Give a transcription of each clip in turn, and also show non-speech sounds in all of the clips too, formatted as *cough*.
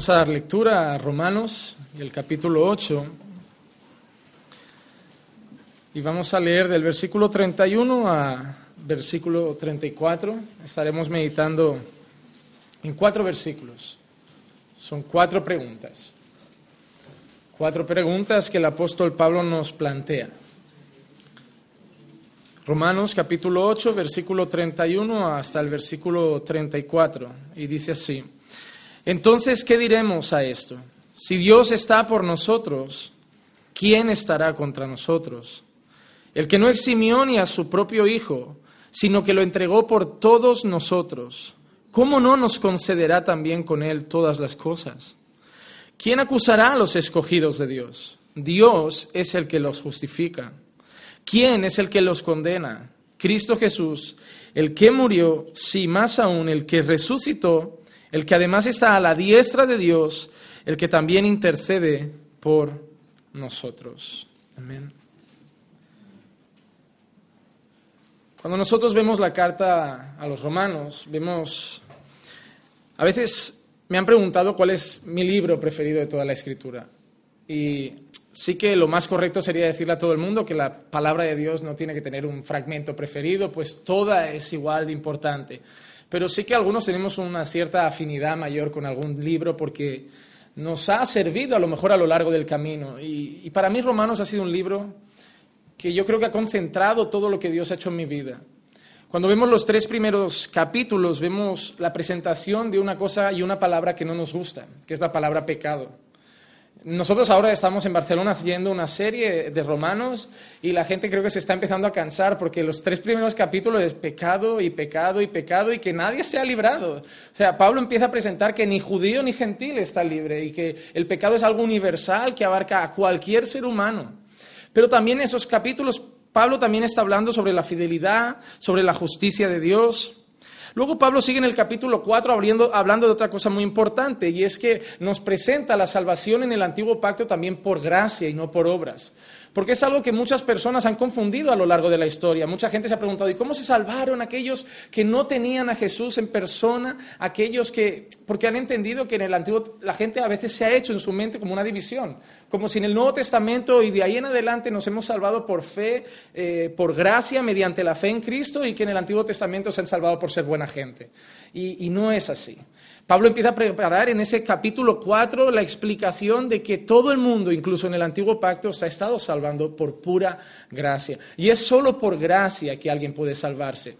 Vamos a dar lectura a Romanos y el capítulo 8. Y vamos a leer del versículo 31 a versículo 34. Estaremos meditando en cuatro versículos. Son cuatro preguntas. Cuatro preguntas que el apóstol Pablo nos plantea. Romanos capítulo 8, versículo 31 hasta el versículo 34. Y dice así. Entonces, ¿qué diremos a esto? Si Dios está por nosotros, ¿quién estará contra nosotros? El que no eximió ni a su propio Hijo, sino que lo entregó por todos nosotros, ¿cómo no nos concederá también con Él todas las cosas? ¿Quién acusará a los escogidos de Dios? Dios es el que los justifica. ¿Quién es el que los condena? Cristo Jesús, el que murió, sí más aún, el que resucitó, el que además está a la diestra de Dios, el que también intercede por nosotros. Amén. Cuando nosotros vemos la carta a los romanos, vemos, a veces me han preguntado cuál es mi libro preferido de toda la escritura. Y sí que lo más correcto sería decirle a todo el mundo que la palabra de Dios no tiene que tener un fragmento preferido, pues toda es igual de importante pero sí que algunos tenemos una cierta afinidad mayor con algún libro porque nos ha servido a lo mejor a lo largo del camino. Y, para mí Romanos ha sido un libro que yo creo que ha concentrado todo lo que Dios ha hecho en mi vida. Cuando vemos los tres primeros capítulos, vemos la presentación de una cosa y una palabra que no nos gusta, que es la palabra pecado. Nosotros ahora estamos en Barcelona haciendo una serie de romanos y la gente creo que se está empezando a cansar porque los tres primeros capítulos es pecado y pecado y pecado y que nadie se ha librado. O sea, Pablo empieza a presentar que ni judío ni gentil está libre y que el pecado es algo universal que abarca a cualquier ser humano. Pero también en esos capítulos Pablo también está hablando sobre la fidelidad, sobre la justicia de Dios. Luego Pablo sigue en el capítulo 4 hablando, de otra cosa muy importante y es que nos presenta la salvación en el antiguo pacto también por gracia y no por obras. Porque es algo que muchas personas han confundido a lo largo de la historia. Mucha gente se ha preguntado, ¿y cómo se salvaron aquellos que no tenían a Jesús en persona? Aquellos que, porque han entendido que en el Antiguo, la gente a veces se ha hecho en su mente como una división, como si en el Nuevo Testamento y de ahí en adelante nos hemos salvado por fe, eh, por gracia, mediante la fe en Cristo, y que en el Antiguo Testamento se han salvado por ser buena gente. y no es así. Pablo empieza a preparar en ese capítulo 4 la explicación de que todo el mundo, incluso en el antiguo pacto, se ha estado salvando por pura gracia. Y es solo por gracia que alguien puede salvarse.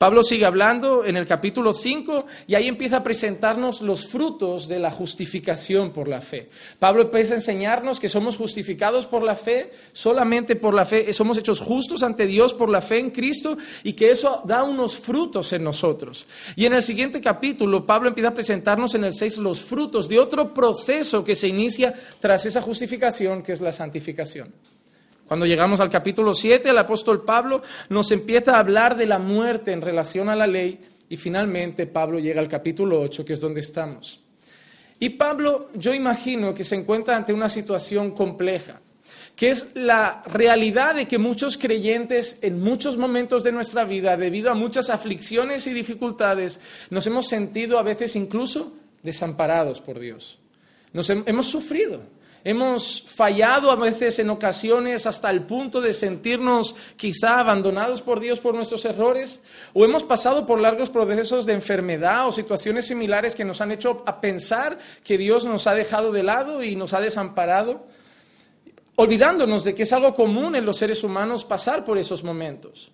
Pablo sigue hablando en el capítulo 5 y ahí empieza a presentarnos los frutos de la justificación por la fe. Pablo empieza a enseñarnos que somos justificados por la fe, solamente por la fe, somos hechos justos ante Dios por la fe en Cristo y que eso da unos frutos en nosotros. Y en el siguiente capítulo, Pablo empieza a presentarnos en el 6 los frutos de otro proceso que se inicia tras esa justificación, que es la santificación. Cuando llegamos al capítulo 7, el apóstol Pablo nos empieza a hablar de la muerte en relación a la ley y finalmente Pablo llega al capítulo 8, que es donde estamos. Y Pablo, yo imagino que se encuentra ante una situación compleja, que es la realidad de que muchos creyentes en muchos momentos de nuestra vida, debido a muchas aflicciones y dificultades, nos hemos sentido a veces incluso desamparados por Dios. Nos hemos sufrido. Hemos fallado a veces en ocasiones hasta el punto de sentirnos quizá abandonados por Dios por nuestros errores, o hemos pasado por largos procesos de enfermedad o situaciones similares que nos han hecho a pensar que Dios nos ha dejado de lado y nos ha desamparado, olvidándonos de que es algo común en los seres humanos pasar por esos momentos.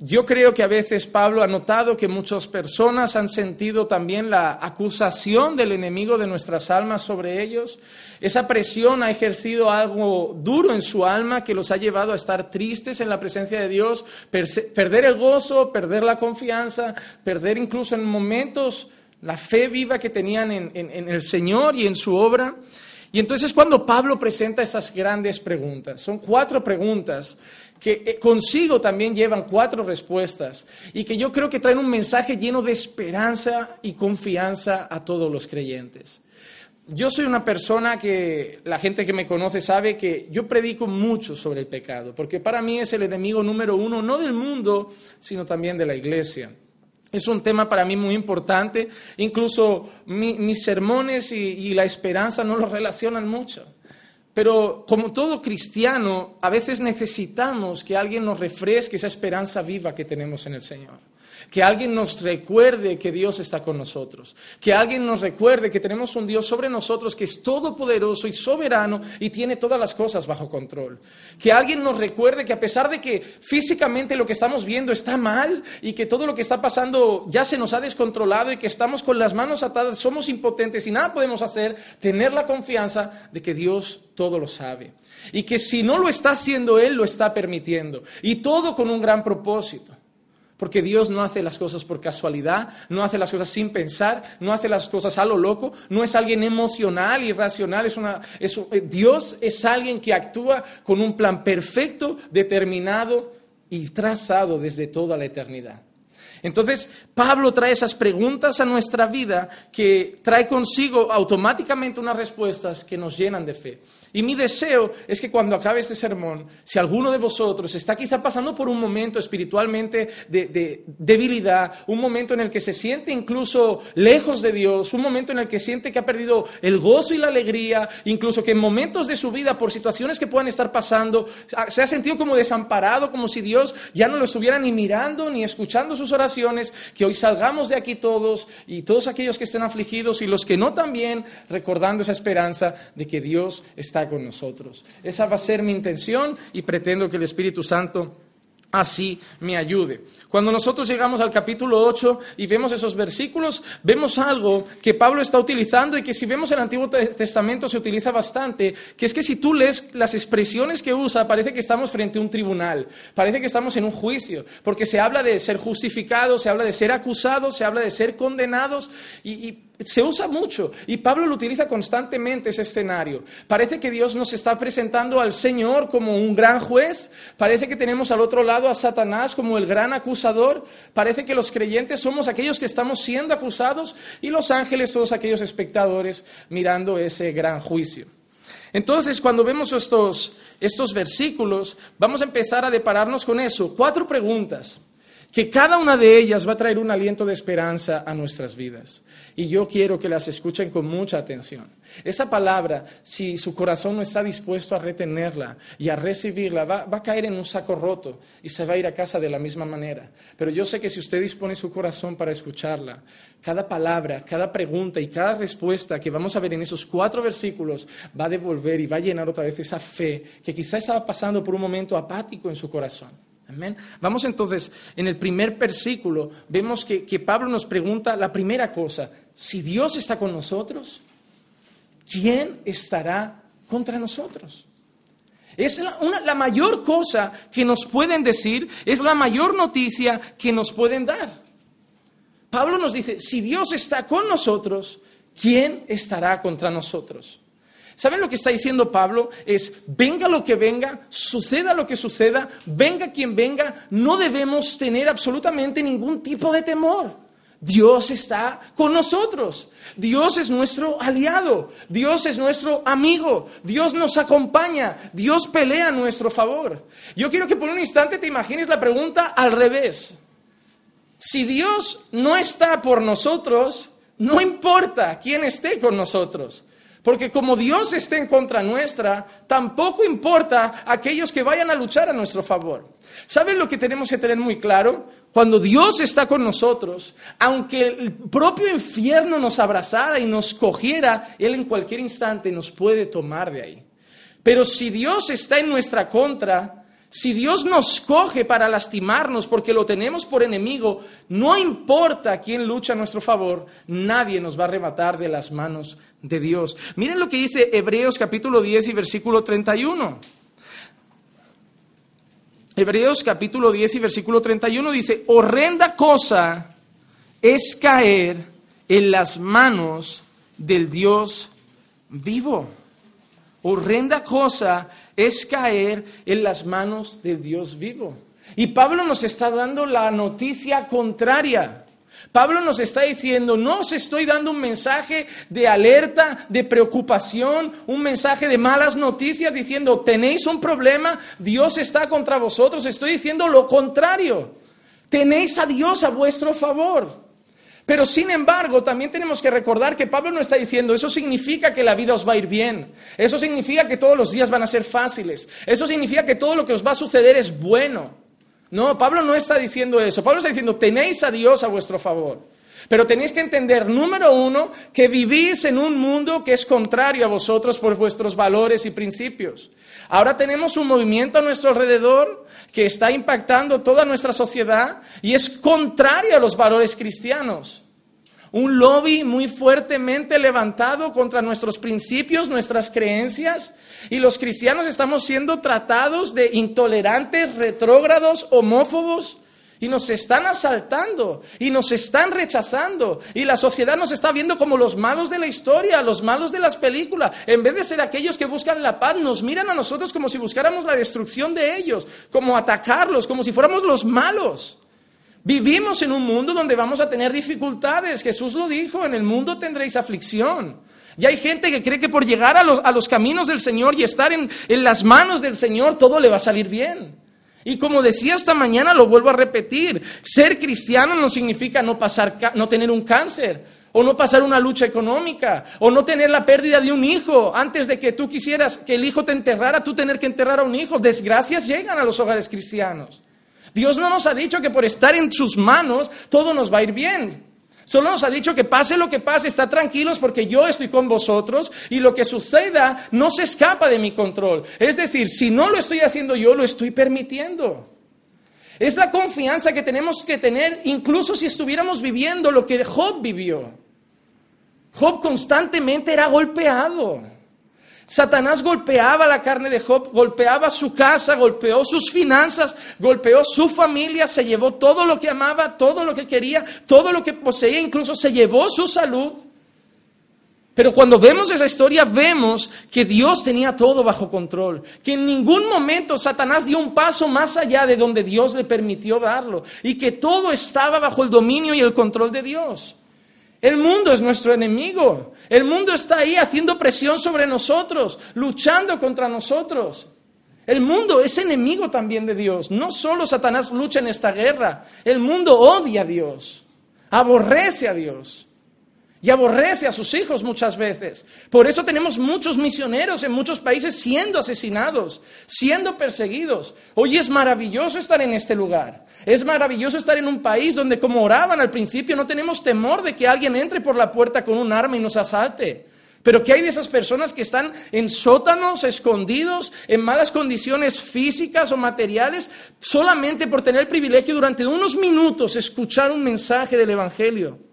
Yo creo que a veces Pablo ha notado que muchas personas han sentido también la acusación del enemigo de nuestras almas sobre ellos. Esa presión ha ejercido algo duro en su alma que los ha llevado a estar tristes en la presencia de Dios, perder el gozo, perder la confianza, perder incluso en momentos la fe viva que tenían en, el Señor y en su obra. Y entonces cuando Pablo presenta esas grandes preguntas, son cuatro preguntas que eh, consigo también llevan cuatro respuestas y que yo creo que traen un mensaje lleno de esperanza y confianza a todos los creyentes. Yo soy una persona que la gente que me conoce sabe que yo predico mucho sobre el pecado, porque para mí es el enemigo número uno, no del mundo, sino también de la iglesia. Es un tema para mí muy importante. Incluso mis sermones y, y la esperanza no lo relacionan mucho. Pero como todo cristiano, a veces necesitamos que alguien nos refresque esa esperanza viva que tenemos en el Señor. Que alguien nos recuerde que Dios está con nosotros. Que alguien nos recuerde que tenemos un Dios sobre nosotros que es todopoderoso y soberano y tiene todas las cosas bajo control. Que alguien nos recuerde que a pesar de que físicamente lo que estamos viendo está mal y que todo lo que está pasando ya se nos ha descontrolado y que estamos con las manos atadas, somos impotentes y nada podemos hacer, tener la confianza de que Dios todo lo sabe. Y que si no lo está haciendo Él, lo está permitiendo. Y todo con un gran propósito. Porque Dios no hace las cosas por casualidad, no hace las cosas sin pensar, no hace las cosas a lo loco, no es alguien emocional, irracional, es una, eh, Dios es alguien que actúa con un plan perfecto, determinado y trazado desde toda la eternidad. Entonces, Pablo trae esas preguntas a nuestra vida que trae consigo automáticamente unas respuestas que nos llenan de fe. Y mi deseo es que cuando acabe este sermón, si alguno de vosotros está quizá pasando por un momento espiritualmente de, debilidad, un momento en el que se siente incluso lejos de Dios, un momento en el que siente que ha perdido el gozo y la alegría, incluso que en momentos de su vida, por situaciones que puedan estar pasando, se ha sentido como desamparado, como si Dios ya no lo estuviera ni mirando ni escuchando sus oraciones que hoy salgamos de aquí todos y todos aquellos que estén afligidos y los que no también, recordando esa esperanza de que Dios está con nosotros. Esa va a ser mi intención y pretendo que el Espíritu Santo así me ayude. Cuando nosotros llegamos al capítulo 8 y vemos esos versículos, vemos algo que Pablo está utilizando y que si vemos el Antiguo Testamento se utiliza bastante, que es que si tú lees las expresiones que usa, parece que estamos frente a un tribunal, parece que estamos en un juicio, porque se habla de ser justificados, se habla de ser acusados, se habla de ser condenados y, se usa mucho y Pablo lo utiliza constantemente ese escenario. Parece que Dios nos está presentando al Señor como un gran juez, parece que tenemos al otro lado a Satanás como el gran acusador, parece que los creyentes somos aquellos que estamos siendo acusados y los ángeles todos aquellos espectadores mirando ese gran juicio. Entonces, cuando vemos estos, estos versículos, vamos a empezar a depararnos con eso. Cuatro preguntas que cada una de ellas va a traer un aliento de esperanza a nuestras vidas. Y yo quiero que las escuchen con mucha atención. Esa palabra, si su corazón no está dispuesto a retenerla y a recibirla, va, a caer en un saco roto y se va a ir a casa de la misma manera. Pero yo sé que si usted dispone su corazón para escucharla, cada palabra, cada pregunta y cada respuesta que vamos a ver en esos cuatro versículos va a devolver y va a llenar otra vez esa fe que quizá estaba pasando por un momento apático en su corazón. Vamos entonces, en el primer versículo, vemos que, Pablo nos pregunta la primera cosa, si Dios está con nosotros, ¿quién estará contra nosotros? Es la, mayor cosa que nos pueden decir, es la mayor noticia que nos pueden dar. Pablo nos dice, si Dios está con nosotros, ¿quién estará contra nosotros? ¿Saben lo que está diciendo Pablo? Es, venga lo que venga, suceda lo que suceda, venga quien venga, no debemos tener absolutamente ningún tipo de temor. Dios está con nosotros. Dios es nuestro aliado. Dios es nuestro amigo. Dios nos acompaña. Dios pelea a nuestro favor. Yo quiero que por un instante te imagines la pregunta al revés. Si Dios no está por nosotros, no importa quién esté con nosotros. Porque como Dios esté en contra nuestra, tampoco importa aquellos que vayan a luchar a nuestro favor. ¿Saben lo que tenemos que tener muy claro? Cuando Dios está con nosotros, aunque el propio infierno nos abrazara y nos cogiera, Él en cualquier instante nos puede tomar de ahí. Pero si Dios está en nuestra contra, si Dios nos coge para lastimarnos porque lo tenemos por enemigo, no importa quién lucha a nuestro favor, nadie nos va a arrebatar de las manos de Dios. Miren lo que dice Hebreos capítulo 10 y versículo 31. Hebreos capítulo 10 y versículo 31 dice, horrenda cosa es caer en las manos del Dios vivo. Horrenda cosa es caer en las manos del Dios vivo. Y Pablo nos está dando la noticia contraria. Pablo nos está diciendo, no os estoy dando un mensaje de alerta, de preocupación, un mensaje de malas noticias diciendo, tenéis un problema, Dios está contra vosotros. Estoy diciendo lo contrario. tenéis a Dios a vuestro favor. Pero sin embargo, también tenemos que recordar que Pablo no está diciendo, eso significa que la vida os va a ir bien, eso significa que todos los días van a ser fáciles, eso significa que todo lo que os va a suceder es bueno. No, Pablo no está diciendo eso, Pablo está diciendo, tenéis a Dios a vuestro favor. Pero tenéis que entender, número uno, que vivís en un mundo que es contrario a vosotros por vuestros valores y principios. Ahora tenemos un movimiento a nuestro alrededor que está impactando toda nuestra sociedad y es contrario a los valores cristianos. Un lobby muy fuertemente levantado contra nuestros principios, nuestras creencias, y los cristianos estamos siendo tratados de intolerantes, retrógrados, homófobos, y nos están asaltando y nos están rechazando y la sociedad nos está viendo como los malos de la historia, los malos de las películas. En vez de ser aquellos que buscan la paz, nos miran a nosotros como si buscáramos la destrucción de ellos, como atacarlos, como si fuéramos los malos. Vivimos en un mundo donde vamos a tener dificultades. Jesús lo dijo, en el mundo tendréis aflicción. Y hay gente que cree que por llegar a los, caminos del Señor y estar en las manos del Señor, todo le va a salir bien. Y como decía esta mañana, lo vuelvo a repetir, ser cristiano no significa no, pasar, no tener un cáncer, o no pasar una lucha económica, o no tener la pérdida de un hijo. Antes de que tú quisieras que el hijo te enterrara, tú tener que enterrar a un hijo. Desgracias llegan a los hogares cristianos. Dios no nos ha dicho que por estar en sus manos todo nos va a ir bien. Solo nos ha dicho que pase lo que pase, está tranquilos porque yo estoy con vosotros y lo que suceda no se escapa de mi control. Es decir, si no lo estoy haciendo yo, lo estoy permitiendo. Es la confianza que tenemos que tener incluso si estuviéramos viviendo lo que Job vivió. Job constantemente era golpeado. Satanás golpeaba la carne de Job, golpeaba su casa, golpeó sus finanzas, golpeó su familia, se llevó todo lo que amaba, todo lo que quería, todo lo que poseía, incluso se llevó su salud. Pero cuando vemos esa historia vemos que Dios tenía todo bajo control, que en ningún momento Satanás dio un paso más allá de donde Dios le permitió darlo y que todo estaba bajo el dominio y el control de Dios. El mundo es nuestro enemigo. El mundo está ahí haciendo presión sobre nosotros, luchando contra nosotros. El mundo es enemigo también de Dios. No solo Satanás lucha en esta guerra, el mundo odia a Dios, aborrece a Dios y aborrece a sus hijos muchas veces. Por eso tenemos muchos misioneros en muchos países siendo asesinados, siendo perseguidos. Hoy es maravilloso estar en este lugar. Es maravilloso estar en un país donde, como oraban al principio, no tenemos temor de que alguien entre por la puerta con un arma y nos asalte. Pero ¿qué hay de esas personas que están en sótanos, escondidos, en malas condiciones físicas o materiales, solamente por tener el privilegio durante unos minutos escuchar un mensaje del Evangelio?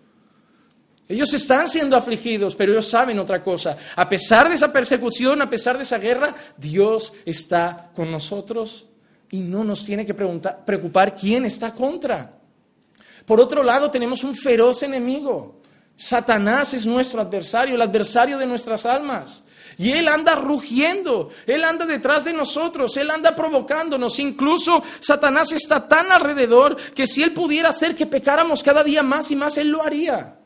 Ellos están siendo afligidos, pero ellos saben otra cosa. A pesar de esa persecución, a pesar de esa guerra, Dios está con nosotros y no nos tiene que preocupar quién está contra. Por otro lado, tenemos un feroz enemigo. Satanás es nuestro adversario, el adversario de nuestras almas. Y Él anda rugiendo, Él anda detrás de nosotros, Él anda provocándonos. Incluso Satanás está tan alrededor que si Él pudiera hacer que pecáramos cada día más y más, Él lo haría.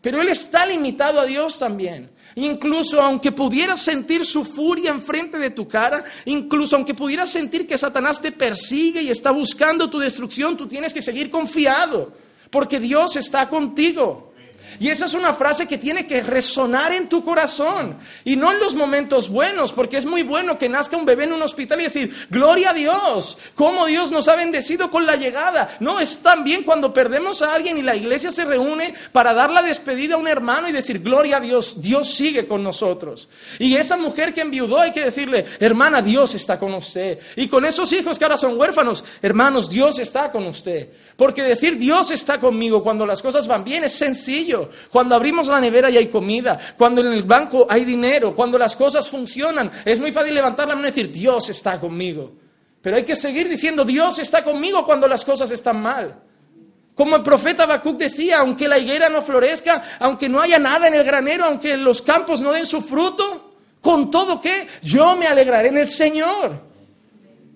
Pero él está limitado a Dios también. Incluso aunque pudieras sentir su furia enfrente de tu cara, incluso aunque pudieras sentir que Satanás te persigue y está buscando tu destrucción, tú tienes que seguir confiado, porque Dios está contigo. Y esa es una frase que tiene que resonar en tu corazón. Y no en los momentos buenos, porque es muy bueno que nazca un bebé en un hospital y decir, gloria a Dios, cómo Dios nos ha bendecido con la llegada. No, es también cuando perdemos a alguien y la iglesia se reúne para dar la despedida a un hermano y decir, gloria a Dios, Dios sigue con nosotros. Y esa mujer que enviudó hay que decirle, hermana, Dios está con usted. Y con esos hijos que ahora son huérfanos, hermanos, Dios está con usted. Porque decir Dios está conmigo cuando las cosas van bien es sencillo. Cuando abrimos la nevera y hay comida, cuando en el banco hay dinero, cuando las cosas funcionan, es muy fácil levantar la mano y decir, Dios está conmigo. Pero hay que seguir diciendo, Dios está conmigo cuando las cosas están mal. Como el profeta Habacuc decía, aunque la higuera no florezca, aunque no haya nada en el granero, aunque los campos no den su fruto, con todo que yo me alegraré en el Señor.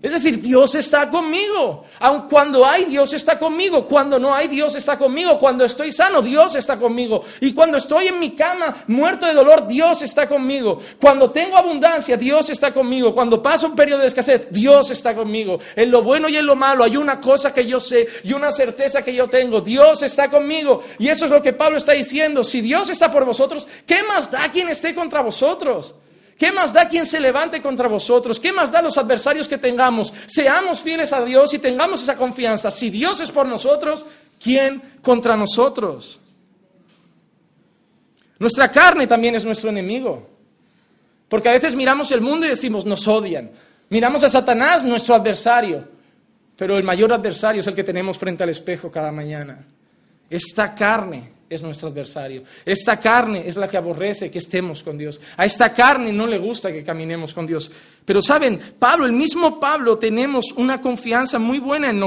Es decir, Dios está conmigo. Aun cuando hay, Dios está conmigo. Cuando no hay, Dios está conmigo. Cuando estoy sano, Dios está conmigo. Y cuando estoy en mi cama, muerto de dolor, Dios está conmigo. Cuando tengo abundancia, Dios está conmigo. Cuando paso un periodo de escasez, Dios está conmigo. En lo bueno y en lo malo hay una cosa que yo sé y una certeza que yo tengo. Dios está conmigo. Y eso es lo que Pablo está diciendo. Si Dios está por vosotros, ¿qué más da quien esté contra vosotros? ¿Qué más da quien se levante contra vosotros? ¿Qué más da los adversarios que tengamos? Seamos fieles a Dios y tengamos esa confianza. Si Dios es por nosotros, ¿quién contra nosotros? Nuestra carne también es nuestro enemigo. Porque a veces miramos el mundo y decimos, nos odian. Miramos a Satanás, nuestro adversario. Pero el mayor adversario es el que tenemos frente al espejo cada mañana. Esta carne es nuestro adversario. Esta carne es la que aborrece que estemos con Dios. A esta carne no le gusta que caminemos con Dios. Pero saben, Pablo, el mismo Pablo, tenemos una confianza muy buena en,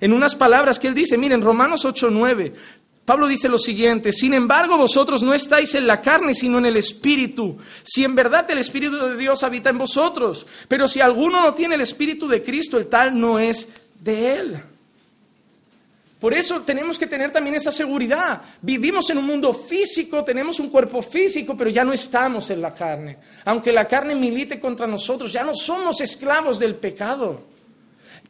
en, unas palabras que él dice. Miren, Romanos 8:9. Pablo dice lo siguiente, sin embargo vosotros no estáis en la carne, sino en el Espíritu. Si en verdad el Espíritu de Dios habita en vosotros, pero si alguno no tiene el Espíritu de Cristo, el tal no es de él. Por eso tenemos que tener también esa seguridad. Vivimos en un mundo físico, tenemos un cuerpo físico, pero ya no estamos en la carne. Aunque la carne milite contra nosotros, ya no somos esclavos del pecado.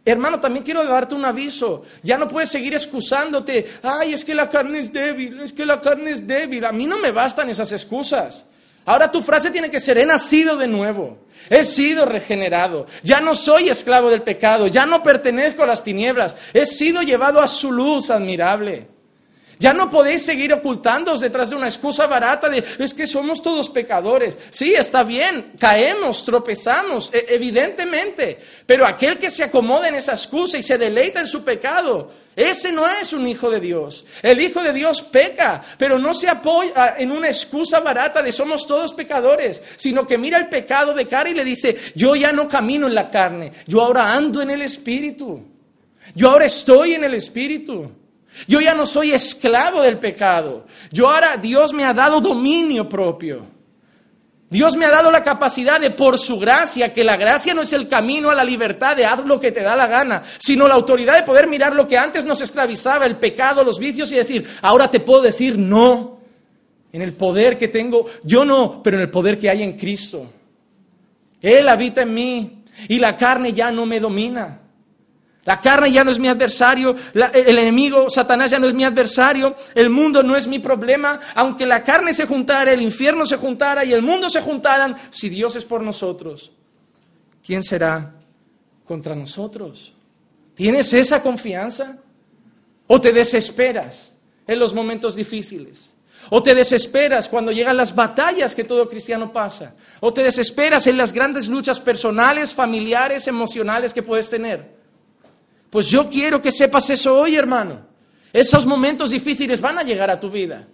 Hermano, también quiero darte un aviso. Ya no puedes seguir excusándote. Ay, es que la carne es débil, es que la carne es débil. A mí no me bastan esas excusas. Ahora tu frase tiene que ser, he nacido de nuevo. He sido regenerado. Ya no soy esclavo del pecado. Ya no pertenezco a las tinieblas. He sido llevado a su luz admirable. Ya no podéis seguir ocultándoos detrás de una excusa barata de es que somos todos pecadores. Sí, está bien, caemos, tropezamos, e, evidentemente. Pero aquel que se acomoda en esa excusa y se deleita en su pecado, ese no es un hijo de Dios. El hijo de Dios peca, pero no se apoya en una excusa barata de somos todos pecadores, sino que mira el pecado de cara y le dice, yo ya no camino en la carne, yo ahora ando en el Espíritu. Yo ahora estoy en el Espíritu. Yo ya no soy esclavo del pecado. Yo ahora Dios me ha dado dominio propio. Dios me ha dado la capacidad de, por su gracia, que la gracia no es el camino a la libertad de haz lo que te da la gana, sino la autoridad de poder mirar lo que antes nos esclavizaba, el pecado, los vicios, y decir, ahora te puedo decir no, en el poder que tengo, yo no, pero en el poder que hay en Cristo. Él habita en mí y la carne ya no me domina. La carne ya no es mi adversario, el enemigo, Satanás ya no es mi adversario, el mundo no es mi problema, aunque la carne se juntara, el infierno se juntara y el mundo se juntaran, si Dios es por nosotros, ¿quién será contra nosotros? ¿Tienes esa confianza? ¿O te desesperas en los momentos difíciles? ¿O te desesperas cuando llegan las batallas que todo cristiano pasa? ¿O te desesperas en las grandes luchas personales, familiares, emocionales que puedes tener? Pues yo quiero que sepas eso hoy, hermano. Esos momentos difíciles van a llegar a tu vida.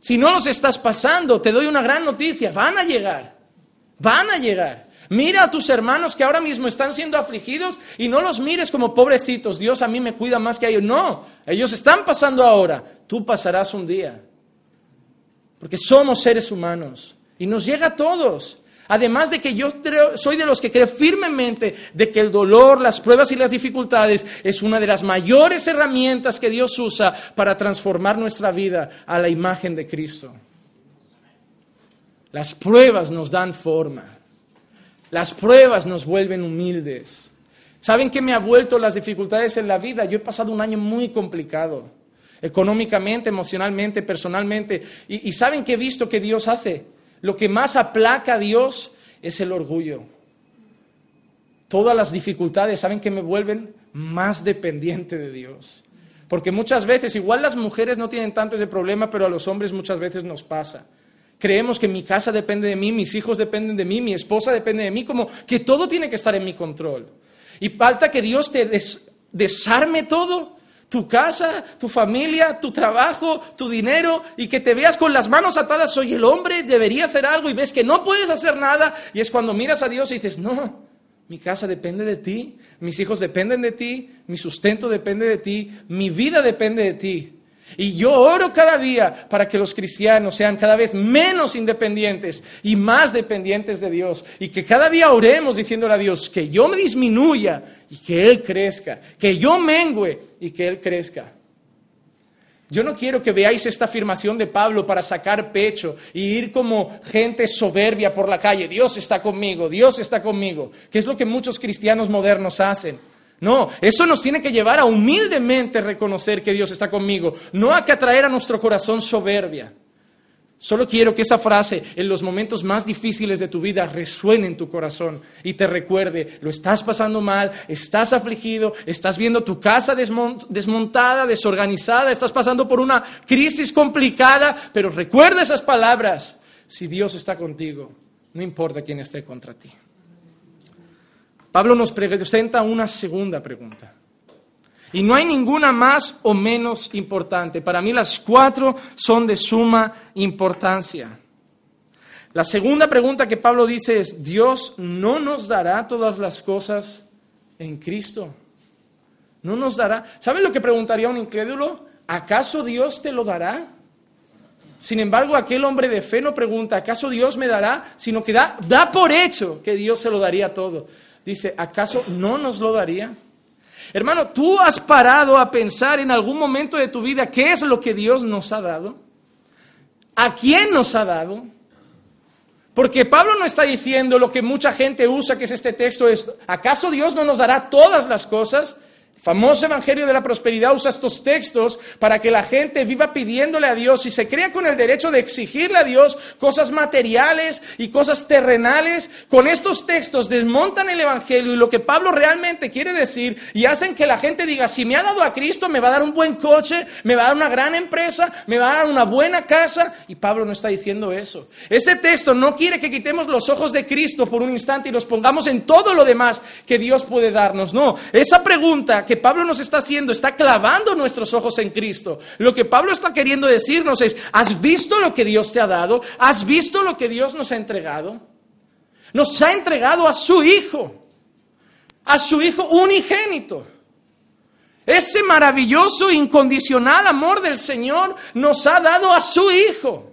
Si no los estás pasando, te doy una gran noticia, van a llegar. Van a llegar. Mira a tus hermanos que ahora mismo están siendo afligidos y no los mires como pobrecitos, Dios a mí me cuida más que a ellos. No, ellos están pasando ahora, tú pasarás un día. Porque somos seres humanos y nos llega a todos. Además de que yo soy de los que creo firmemente de que el dolor, las pruebas y las dificultades es una de las mayores herramientas que Dios usa para transformar nuestra vida a la imagen de Cristo. Las pruebas nos dan forma. Las pruebas nos vuelven humildes. ¿Saben qué me ha vuelto las dificultades en la vida? Yo he pasado un año muy complicado, económicamente, emocionalmente, personalmente. Y, y ¿saben qué he visto que Dios hace? Lo que más aplaca a Dios es el orgullo. Todas las dificultades, ¿saben que me vuelven? Más dependiente de Dios. Porque muchas veces, igual las mujeres no tienen tanto ese problema, pero a los hombres muchas veces nos pasa. Creemos que mi casa depende de mí, mis hijos dependen de mí, mi esposa depende de mí, como que todo tiene que estar en mi control. Y falta que Dios te desarme todo tu casa, tu familia, tu trabajo, tu dinero y que te veas con las manos atadas, soy el hombre, debería hacer algo y ves que no puedes hacer nada y es cuando miras a Dios y dices, no, mi casa depende de ti, mis hijos dependen de ti, mi sustento depende de ti, mi vida depende de ti. Y yo oro cada día para que los cristianos sean cada vez menos independientes y más dependientes de Dios. Y que cada día oremos diciéndole a Dios que yo me disminuya y que Él crezca. Que yo mengüe y que Él crezca. Yo no quiero que veáis esta afirmación de Pablo para sacar pecho y ir como gente soberbia por la calle. Dios está conmigo, Dios está conmigo. Que es lo que muchos cristianos modernos hacen. No, eso nos tiene que llevar a humildemente reconocer que Dios está conmigo, no a que atraer a nuestro corazón soberbia. Solo quiero que esa frase en los momentos más difíciles de tu vida resuene en tu corazón y te recuerde, lo estás pasando mal, estás afligido, estás viendo tu casa desmontada, desorganizada, estás pasando por una crisis complicada, pero recuerda esas palabras. Si Dios está contigo, no importa quién esté contra ti. Pablo nos presenta una segunda pregunta. Y no hay ninguna más o menos importante. Para mí las cuatro son de suma importancia. La segunda pregunta que Pablo dice es, ¿Dios no nos dará todas las cosas en Cristo? No nos dará. ¿Saben lo que preguntaría un incrédulo? ¿Acaso Dios te lo dará? Sin embargo, aquel hombre de fe no pregunta, ¿acaso Dios me dará? Sino que da, da por hecho que Dios se lo daría todo dice, ¿acaso no nos lo daría? Hermano, ¿tú has parado a pensar en algún momento de tu vida qué es lo que Dios nos ha dado? ¿A quién nos ha dado? Porque Pablo no está diciendo lo que mucha gente usa, que es este texto, es, ¿acaso Dios no nos dará todas las cosas? Famoso Evangelio de la Prosperidad usa estos textos para que la gente viva pidiéndole a Dios y se crea con el derecho de exigirle a Dios cosas materiales y cosas terrenales. Con estos textos desmontan el Evangelio y lo que Pablo realmente quiere decir y hacen que la gente diga, si me ha dado a Cristo, me va a dar un buen coche, me va a dar una gran empresa, me va a dar una buena casa. Y Pablo no está diciendo eso. Ese texto no quiere que quitemos los ojos de Cristo por un instante y los pongamos en todo lo demás que Dios puede darnos. No, esa pregunta que Pablo nos está haciendo, está clavando nuestros ojos en Cristo. Lo que Pablo está queriendo decirnos es, ¿has visto lo que Dios te ha dado? ¿Has visto lo que Dios nos ha entregado? Nos ha entregado a su Hijo, a su Hijo unigénito. Ese maravilloso, incondicional amor del Señor nos ha dado a su Hijo.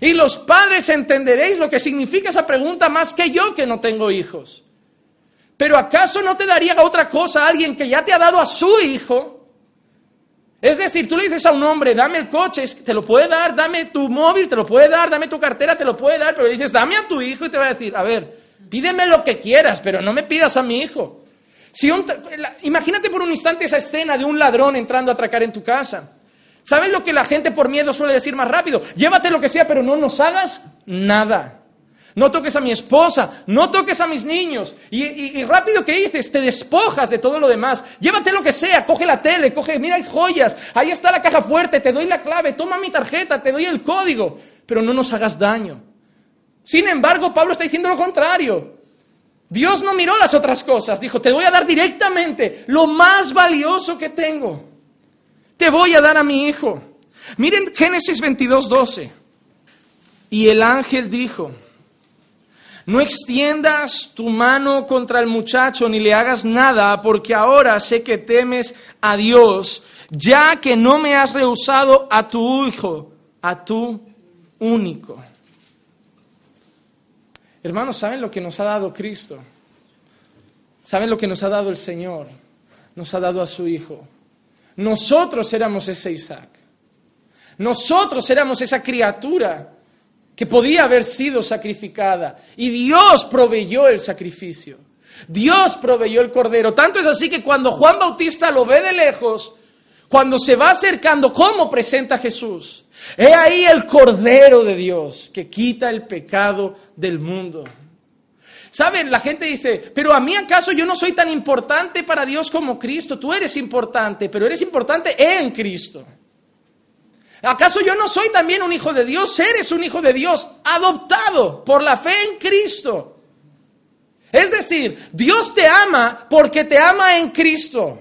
Y los padres entenderéis lo que significa esa pregunta más que yo que no tengo hijos. Pero ¿acaso no te daría otra cosa a alguien que ya te ha dado a su hijo? Es decir, tú le dices a un hombre, dame el coche, te lo puede dar, dame tu móvil, te lo puede dar, dame tu cartera, te lo puede dar, pero le dices, dame a tu hijo y te va a decir, a ver, pídeme lo que quieras, pero no me pidas a mi hijo. Si imagínate por un instante esa escena de un ladrón entrando a atracar en tu casa. ¿Sabes lo que la gente por miedo suele decir más rápido? Llévate lo que sea, pero no nos hagas nada no toques a mi esposa, no toques a mis niños. Y, rápido que dices, te despojas de todo lo demás. Llévate lo que sea, coge la tele, coge, mira, hay joyas, ahí está la caja fuerte, te doy la clave, toma mi tarjeta, te doy el código, pero no nos hagas daño. Sin embargo, Pablo está diciendo lo contrario. Dios no miró las otras cosas, dijo, te voy a dar directamente lo más valioso que tengo. Te voy a dar a mi hijo. Miren Génesis 22, 12. Y el ángel dijo, no extiendas tu mano contra el muchacho ni le hagas nada, porque ahora sé que temes a Dios, ya que no me has rehusado a tu hijo, a tu único. Hermanos, ¿saben lo que nos ha dado Cristo? ¿Saben lo que nos ha dado el Señor? Nos ha dado a su Hijo. Nosotros éramos ese Isaac. Nosotros éramos esa criatura que podía haber sido sacrificada. Y Dios proveyó el sacrificio. Dios proveyó el cordero. Tanto es así que cuando Juan Bautista lo ve de lejos, cuando se va acercando, ¿cómo presenta a Jesús? He ahí el cordero de Dios que quita el pecado del mundo. ¿Saben? La gente dice, pero a mí acaso yo no soy tan importante para Dios como Cristo. Tú eres importante, pero eres importante en Cristo. ¿Acaso yo no soy también un hijo de Dios? Eres un hijo de Dios, adoptado por la fe en Cristo. Es decir, Dios te ama porque te ama en Cristo.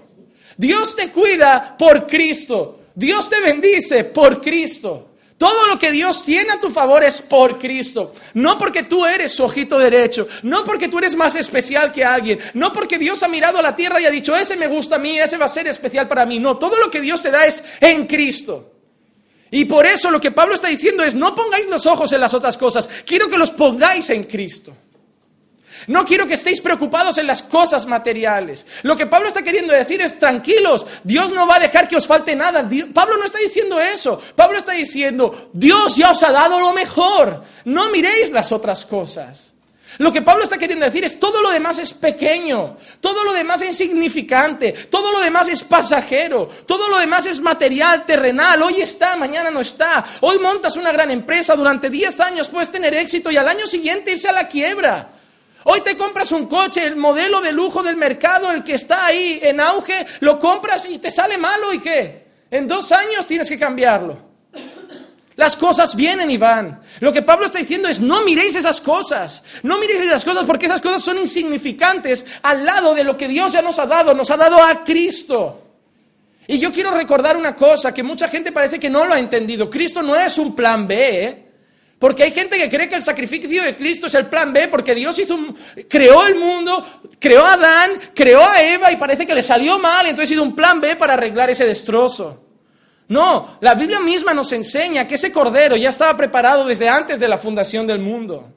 Dios te cuida por Cristo. Dios te bendice por Cristo. Todo lo que Dios tiene a tu favor es por Cristo. No porque tú eres su ojito derecho, no porque tú eres más especial que alguien, no porque Dios ha mirado a la tierra y ha dicho, ese me gusta a mí, ese va a ser especial para mí. No, todo lo que Dios te da es en Cristo. Y por eso lo que Pablo está diciendo es, no pongáis los ojos en las otras cosas, quiero que los pongáis en Cristo. No quiero que estéis preocupados en las cosas materiales. Lo que Pablo está queriendo decir es, tranquilos, Dios no va a dejar que os falte nada. Pablo no está diciendo eso. Pablo está diciendo, Dios ya os ha dado lo mejor. No miréis las otras cosas. Lo que Pablo está queriendo decir es todo lo demás es pequeño, todo lo demás es insignificante, todo lo demás es pasajero, todo lo demás es material, terrenal, hoy está, mañana no está, hoy montas una gran empresa, durante 10 años puedes tener éxito y al año siguiente irse a la quiebra. Hoy te compras un coche, el modelo de lujo del mercado, el que está ahí en auge, lo compras y te sale malo y qué. En dos años tienes que cambiarlo. Las cosas vienen y van. Lo que Pablo está diciendo es, no miréis esas cosas. No miréis esas cosas porque esas cosas son insignificantes al lado de lo que Dios ya nos ha dado. Nos ha dado a Cristo. Y yo quiero recordar una cosa que mucha gente parece que no lo ha entendido. Cristo no es un plan B. ¿eh? Porque hay gente que cree que el sacrificio de Cristo es el plan B, porque Dios hizo creó el mundo, creó a Adán, creó a Eva y parece que le salió mal, y entonces hizo un plan B para arreglar ese destrozo. No, la Biblia misma nos enseña que ese cordero ya estaba preparado desde antes de la fundación del mundo.